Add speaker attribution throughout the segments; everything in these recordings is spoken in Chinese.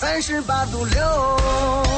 Speaker 1: 三十八度六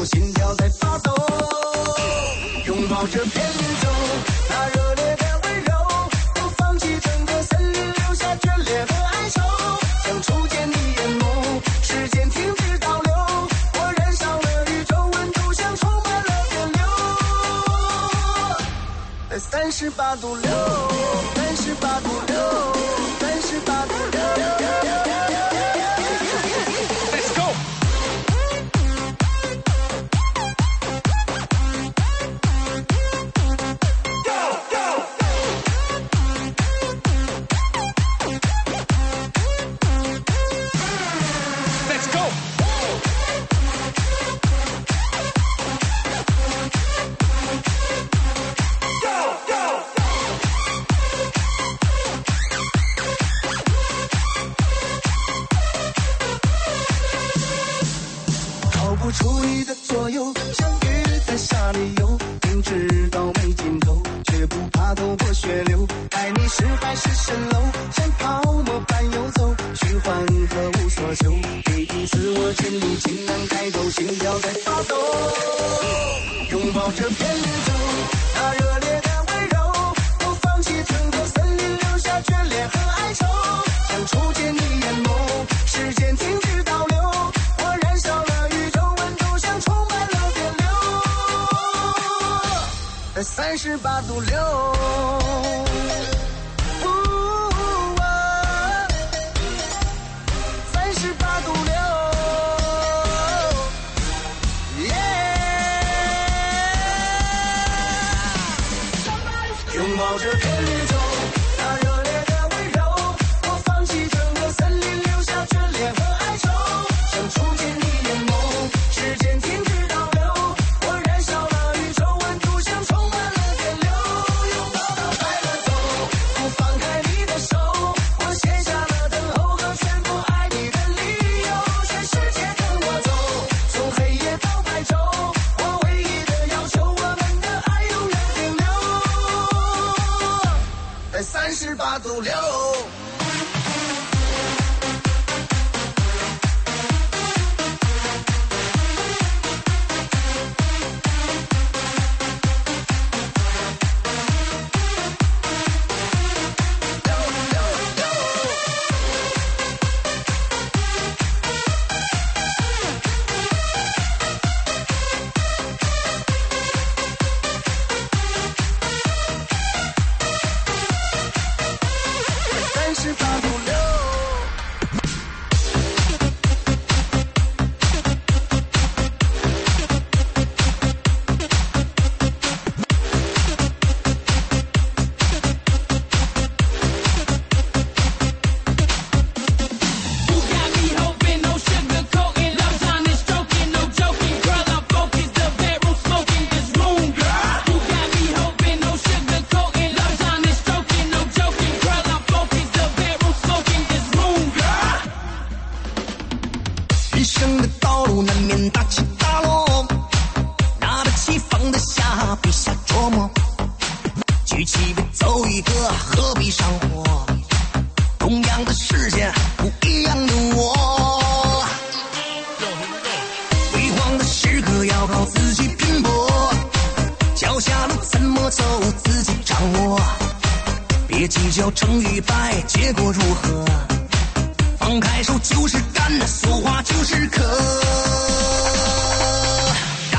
Speaker 1: 我心跳在发抖拥抱这片绿洲那热烈的温柔我放弃整个森林留下眷恋和哀愁像初见你眼眸时间停止倒流我燃烧了宇宙温度像充满了电流在三十八度六三十八度六三十八度六。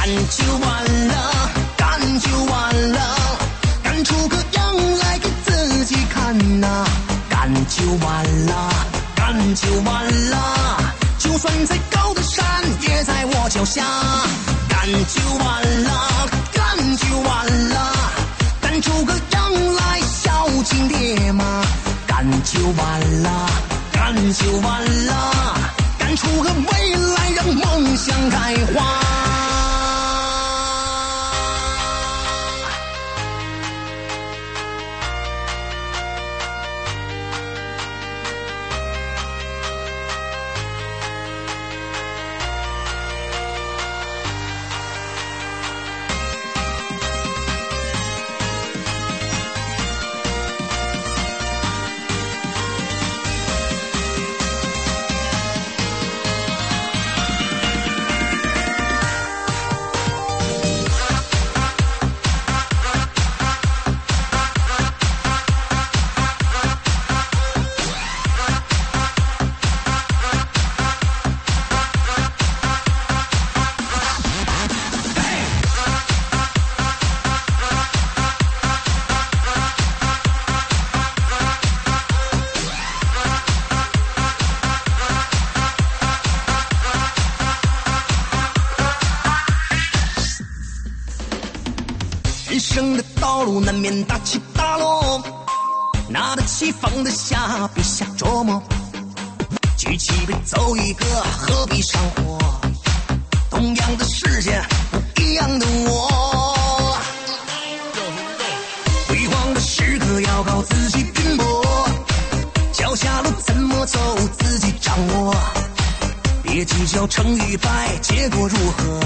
Speaker 2: 干就完了干就完了干出个样来给自己看呐干就完了干就完了就算再高的山也在我脚下干就完了干就完了干出个样来孝敬爹妈干就完了干就完了干出个未来让梦想开花结果如何？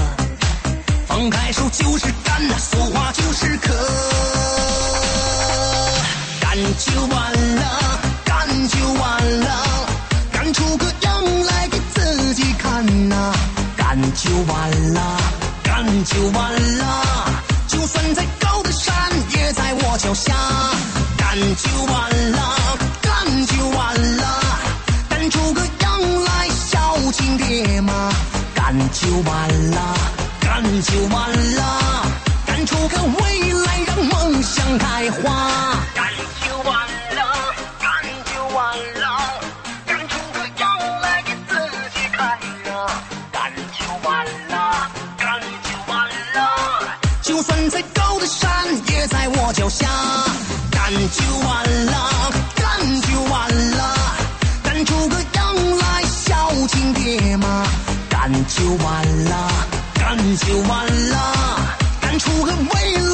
Speaker 2: 放开手就是干，俗话就是渴。干就完了，干就完了，干出个样来给自己看呐。干就完了，干就完了，就算再高的山也在我脚下。干就完了，干就完了，干出个样来孝敬爹妈。干就完了干就完了干出个未来让梦
Speaker 3: 想开花。
Speaker 2: 干就完了干就完了干出个样来给自己看呐干就完了干就完了
Speaker 3: 就算再高的山也在我脚下干就完了就完了，干就完了，干出个未来。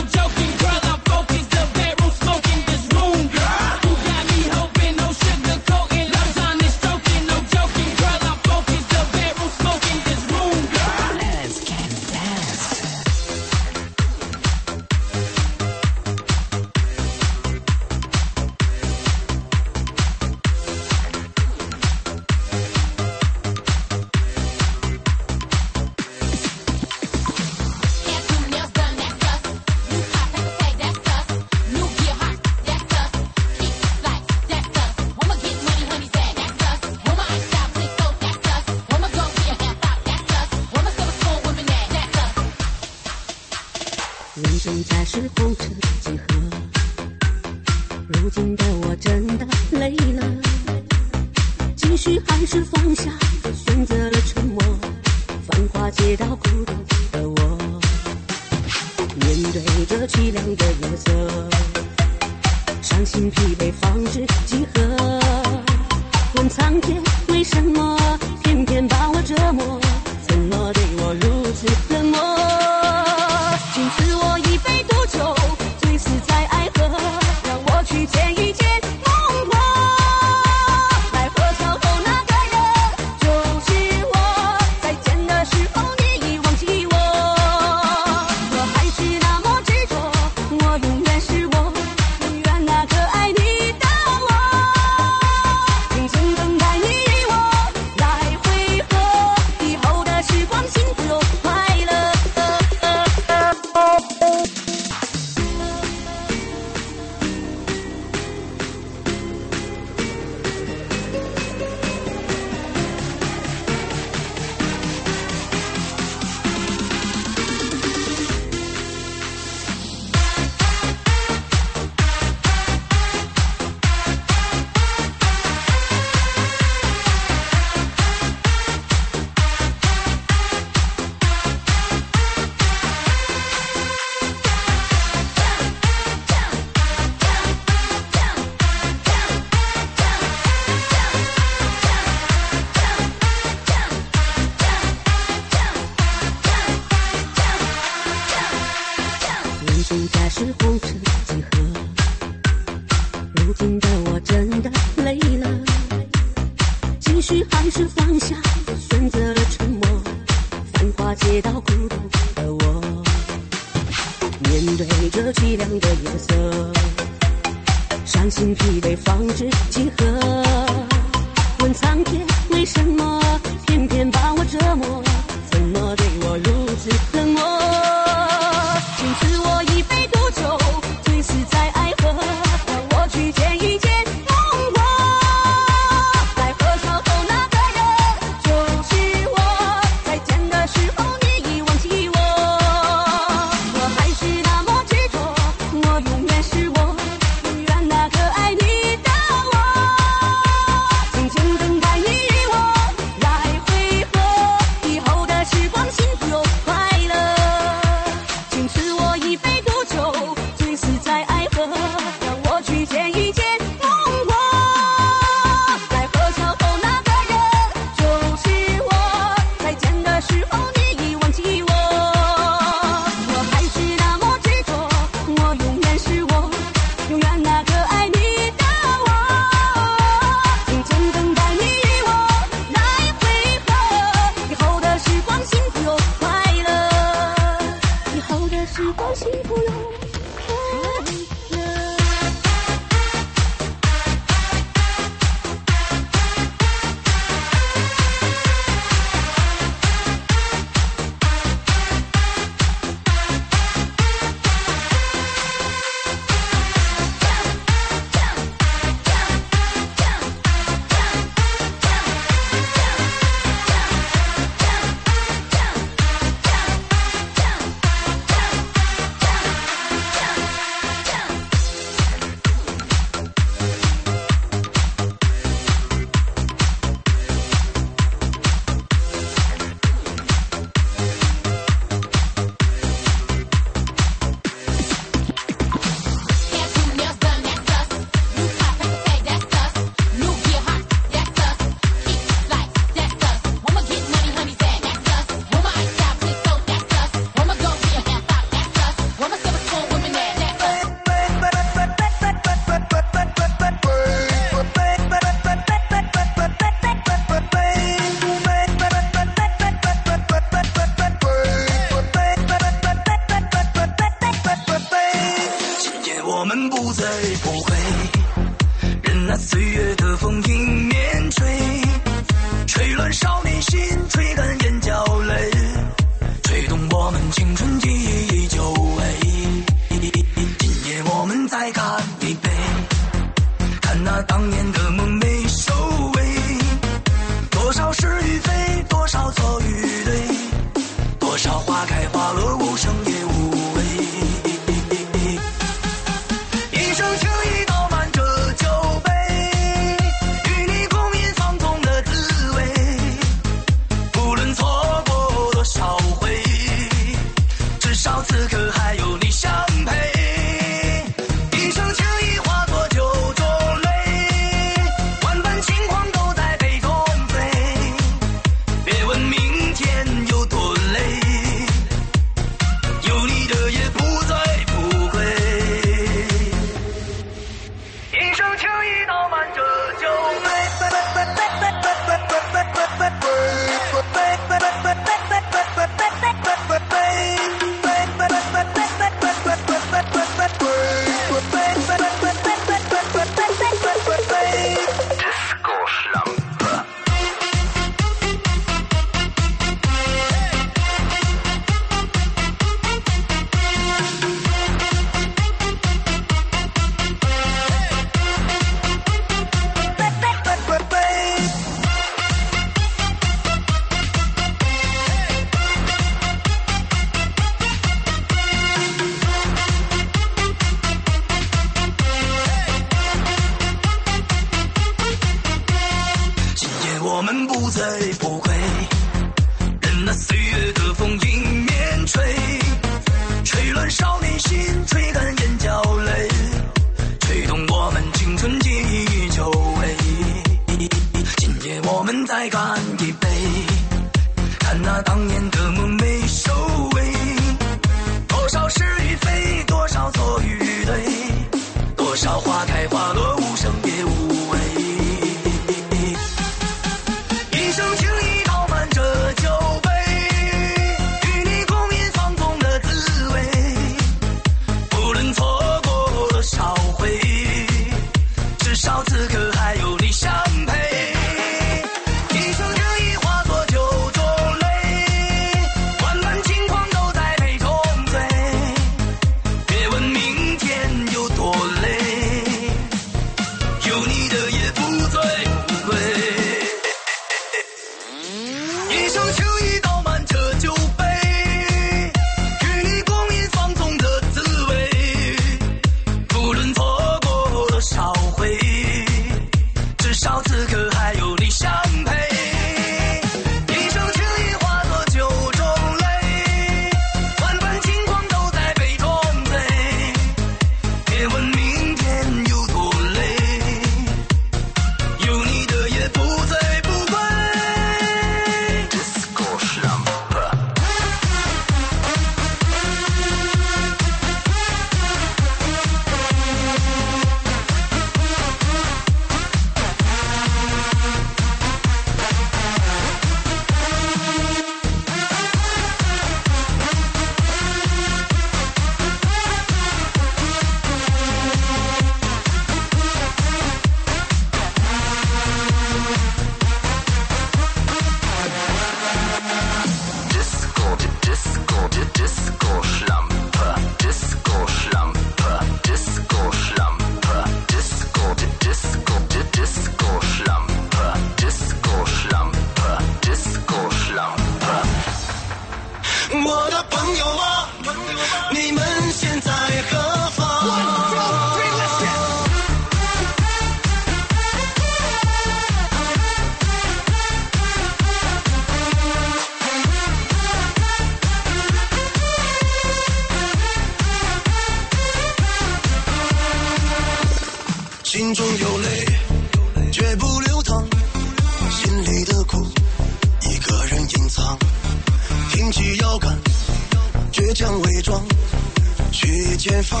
Speaker 4: 解放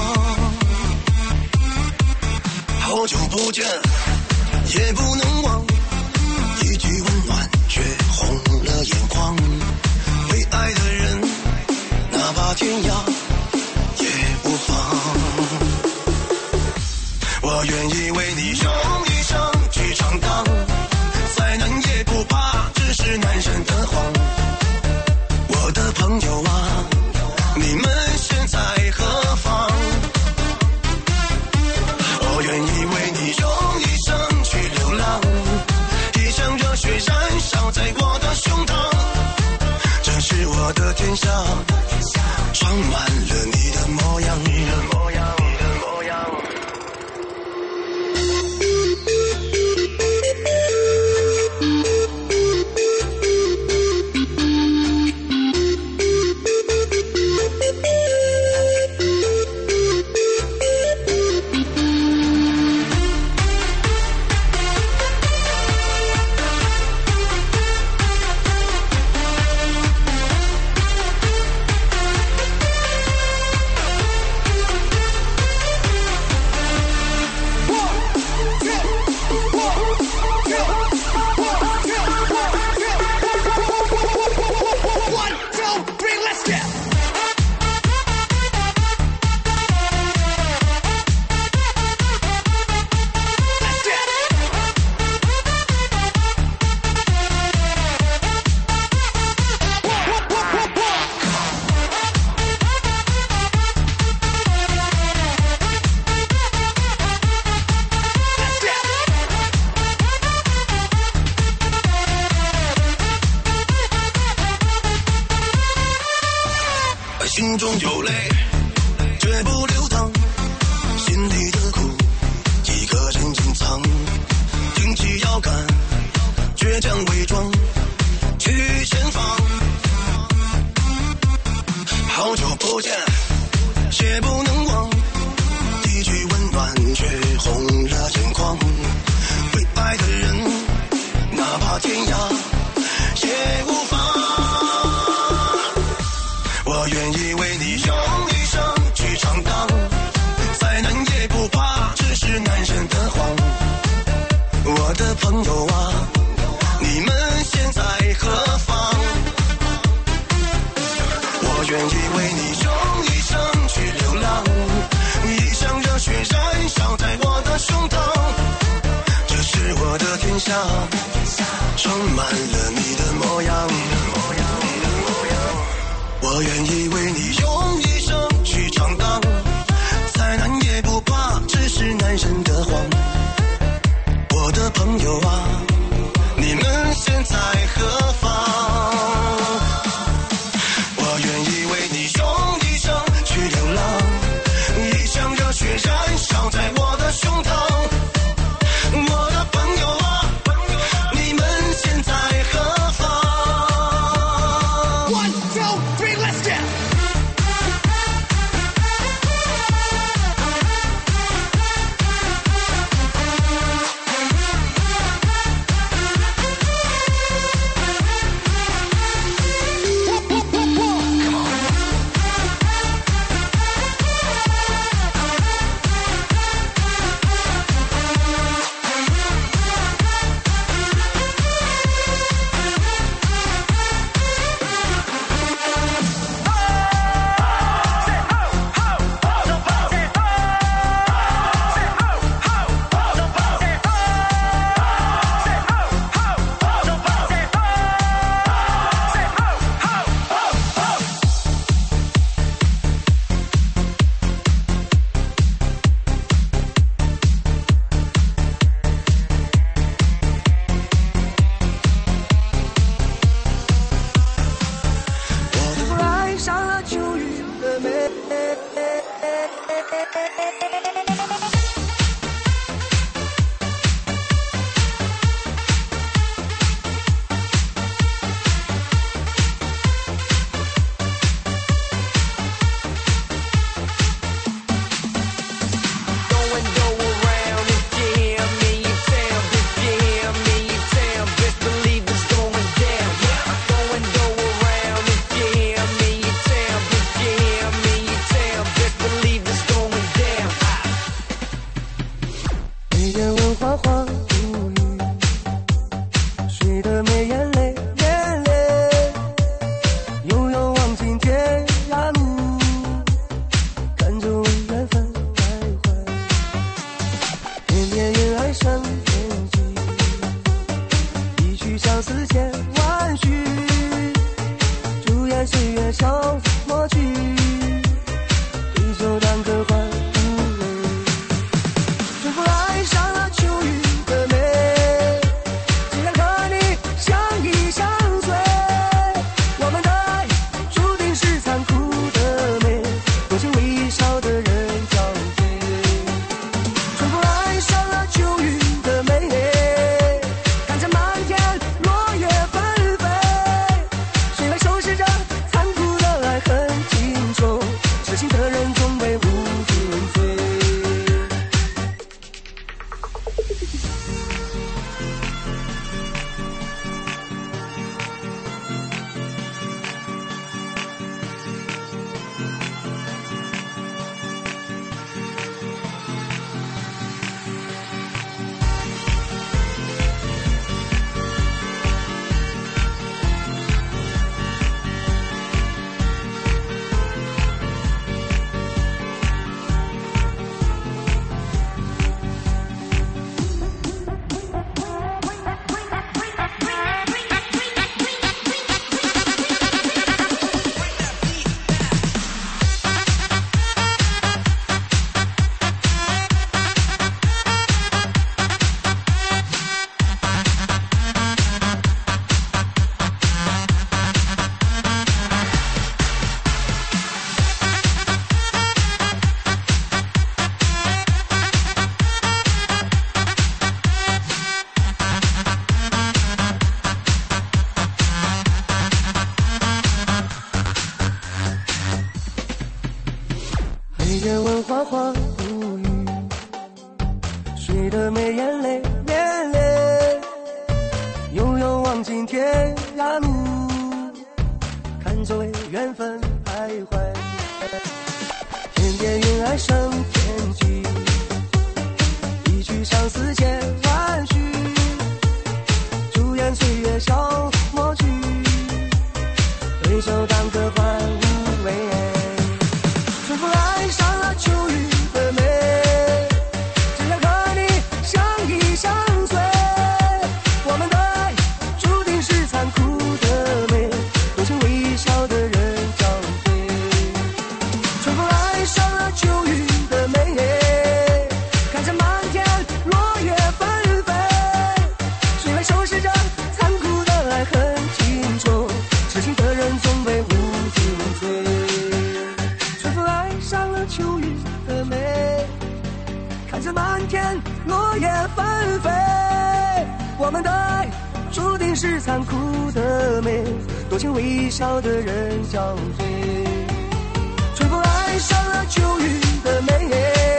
Speaker 4: 好久不见也不能忘。一句温暖却红了眼眶。为爱的人哪怕天涯泪绝不流淌心里的苦一个人隐藏挺起腰杆倔强伪装去前方好久不见却不能忘一句温暖却红了眼眶为爱的人装满了你的模样，我愿意。心的
Speaker 5: 人。残酷的美多情微笑的人憔悴春风爱上了秋雨的美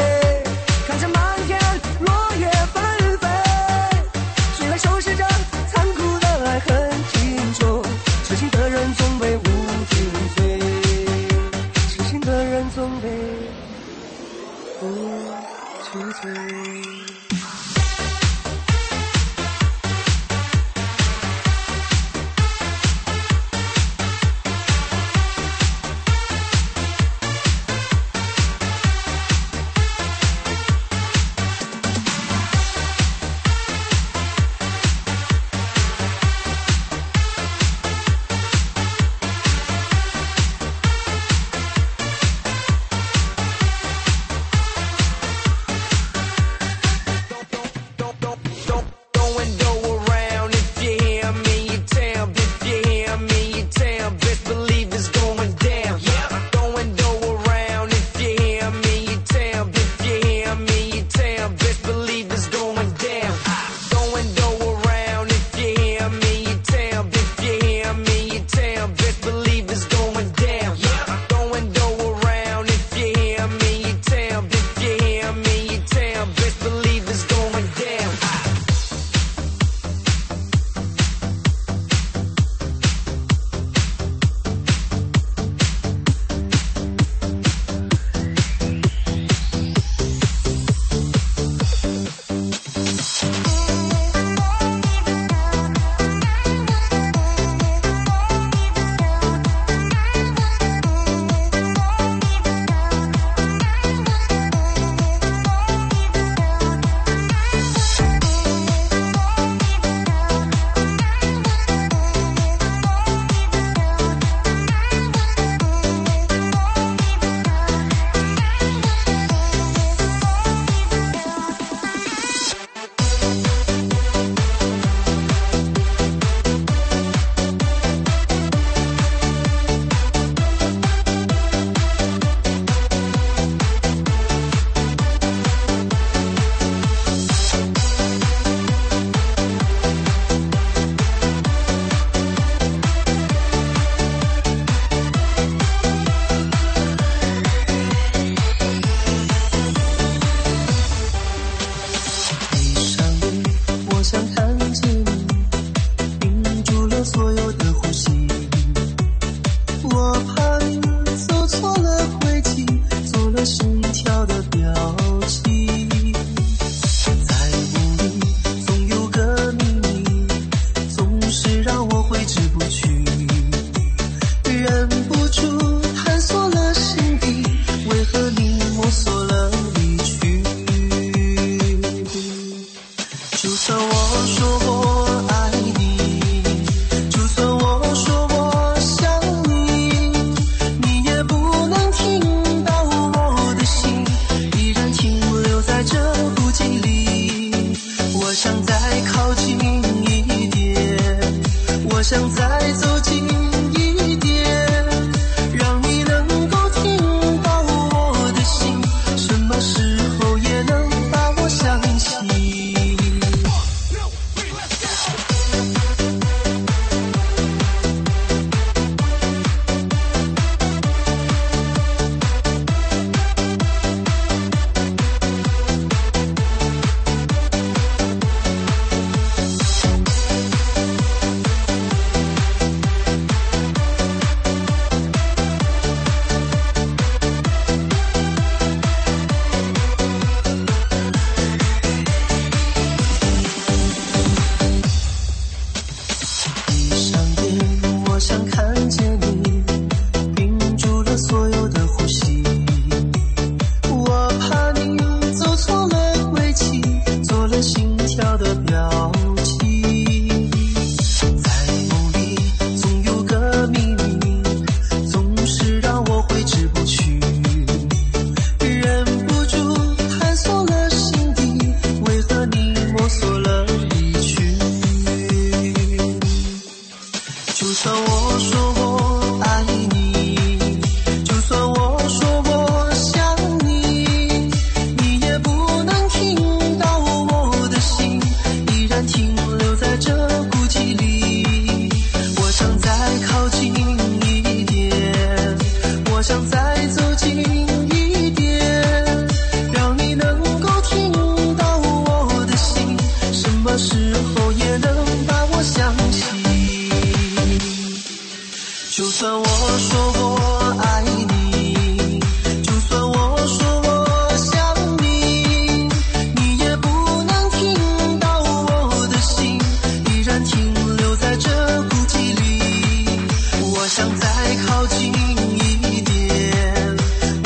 Speaker 5: 再靠近一点，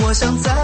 Speaker 5: 我想再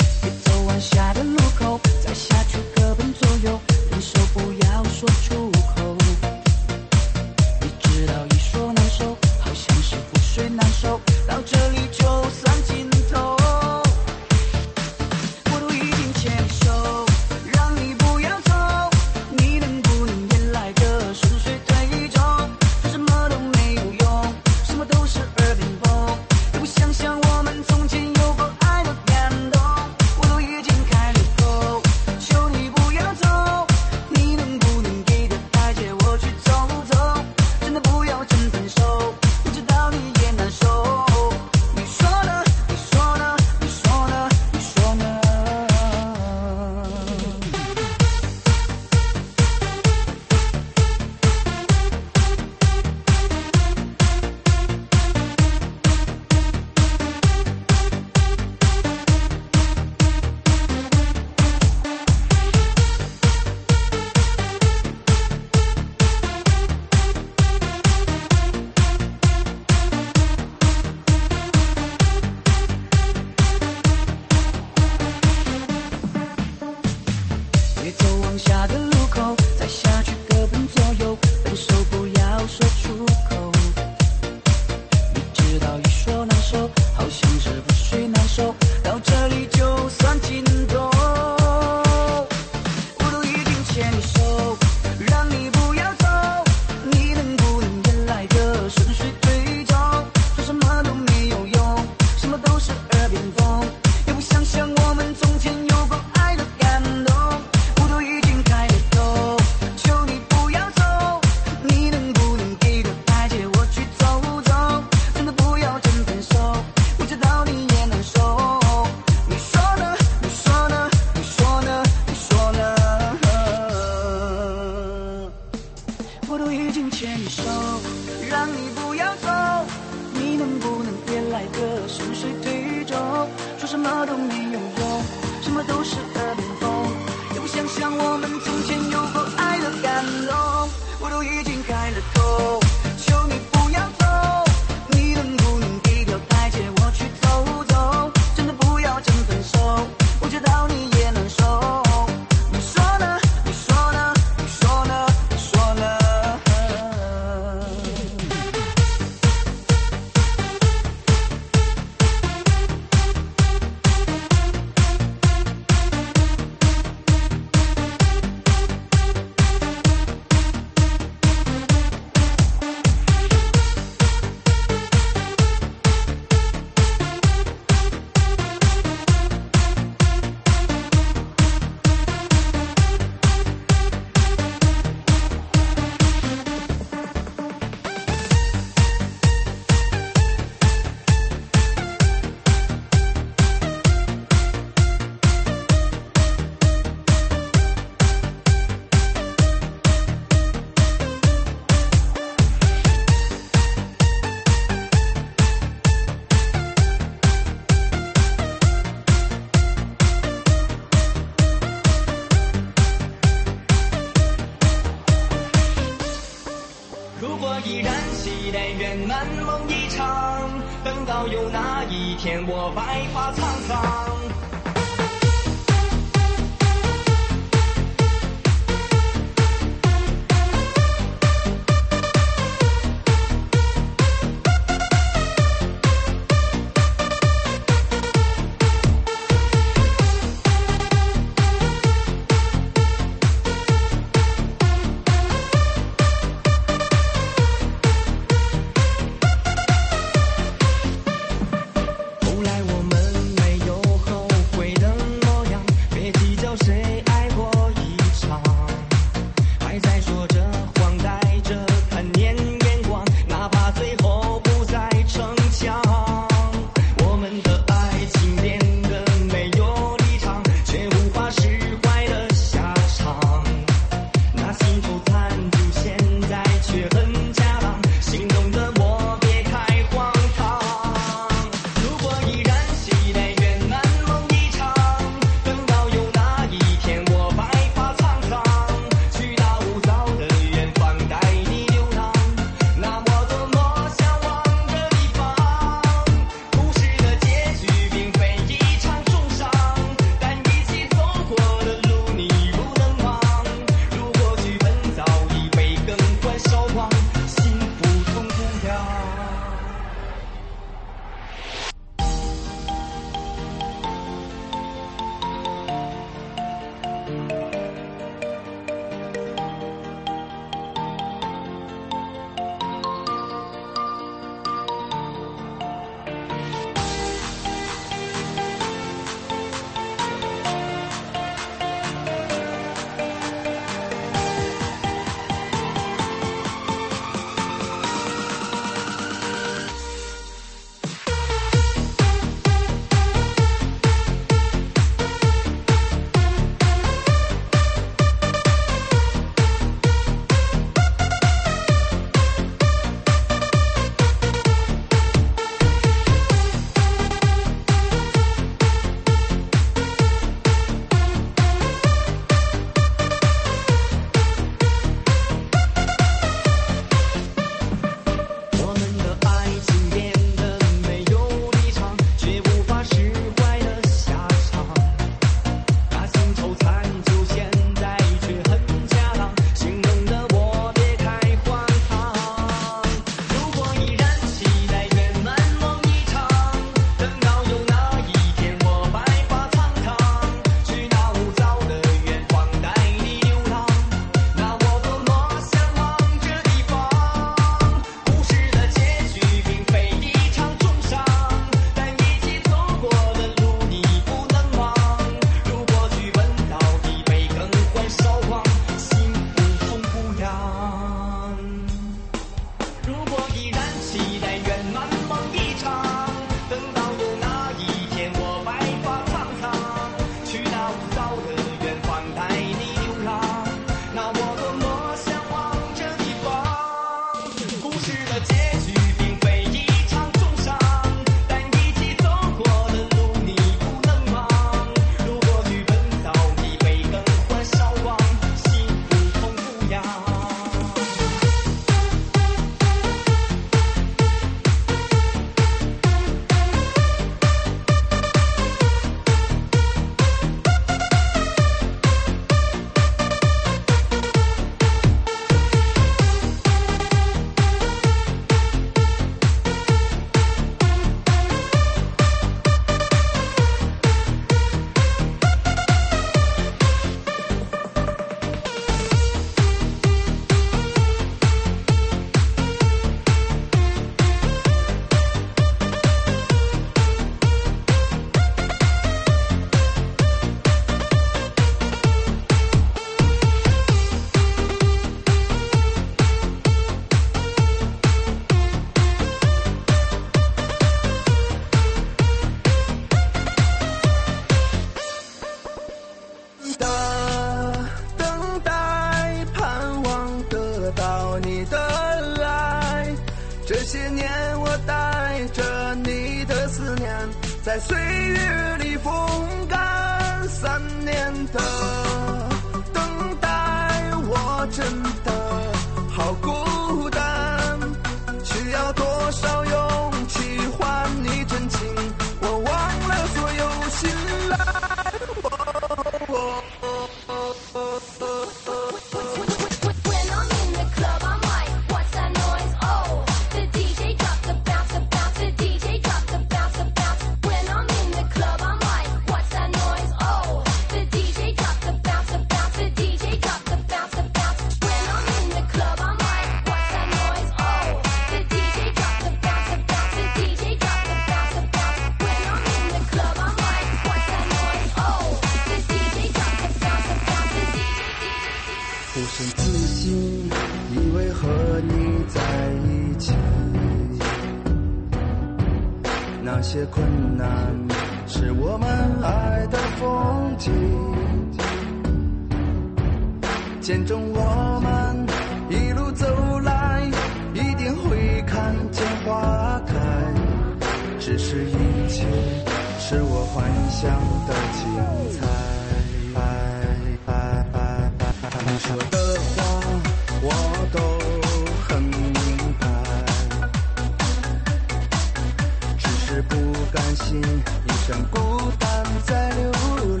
Speaker 5: 心一
Speaker 6: 生孤单在流浪。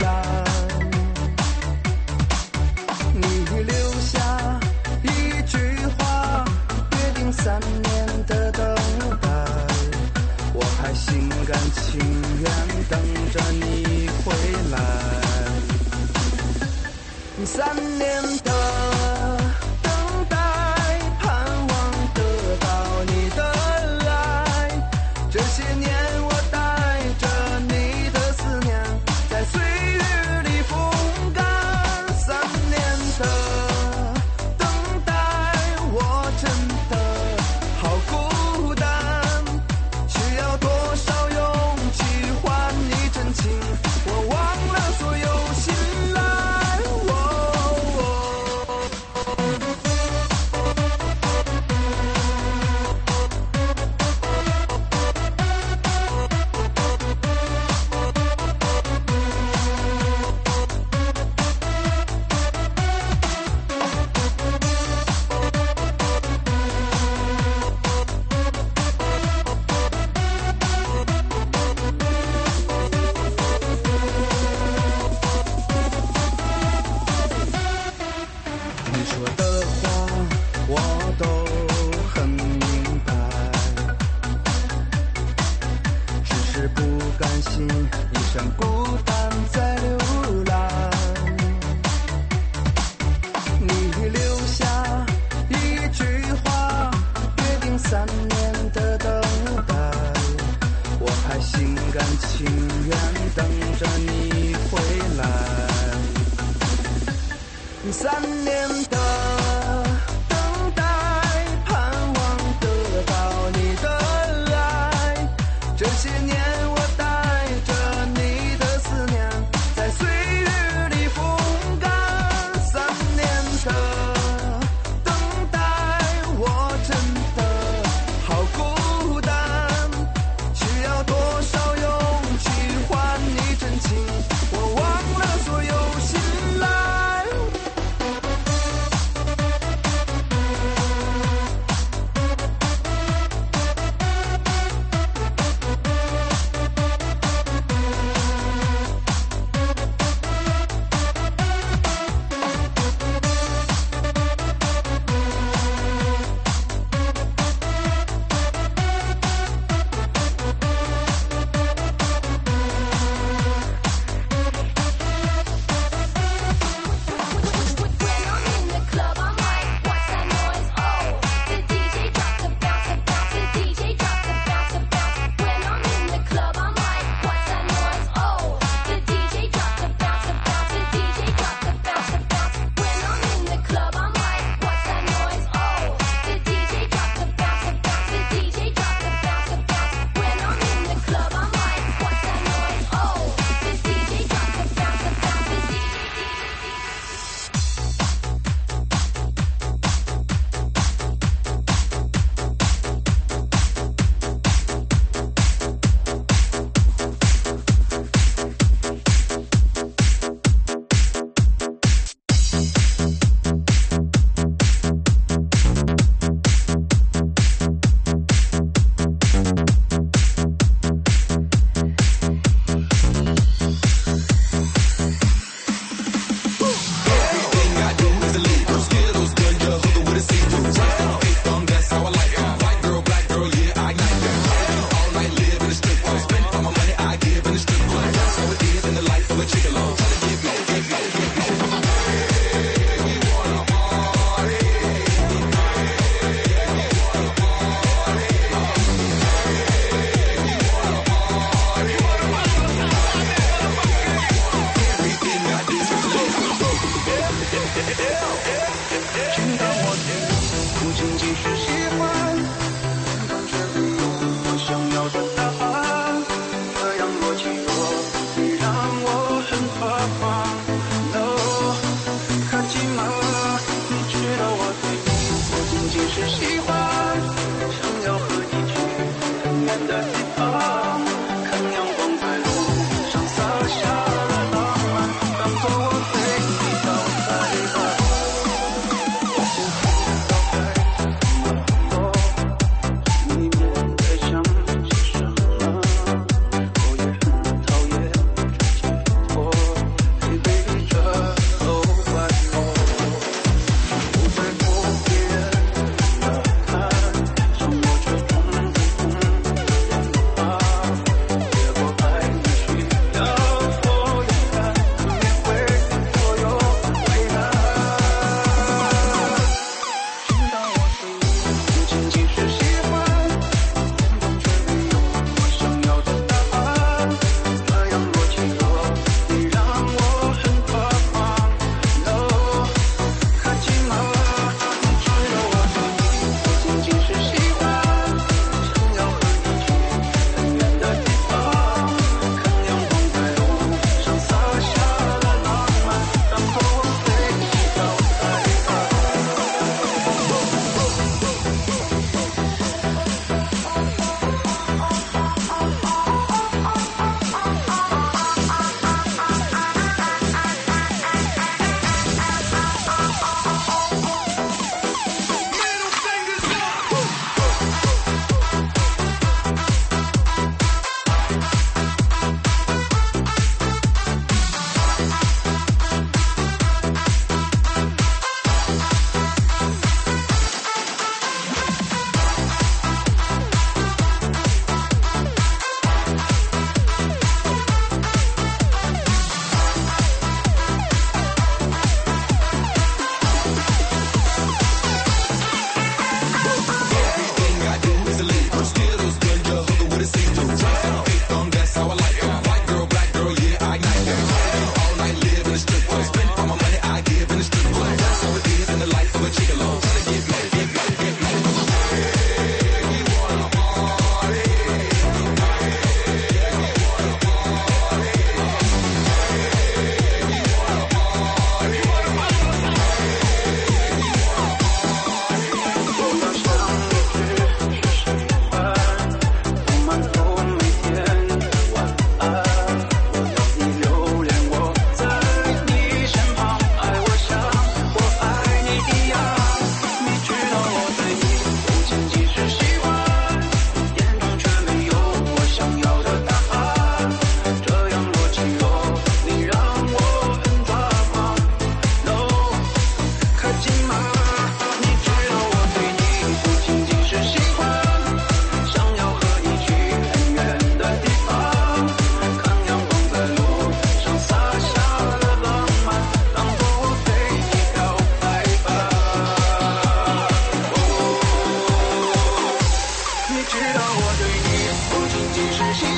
Speaker 5: 知道我对你不仅仅是喜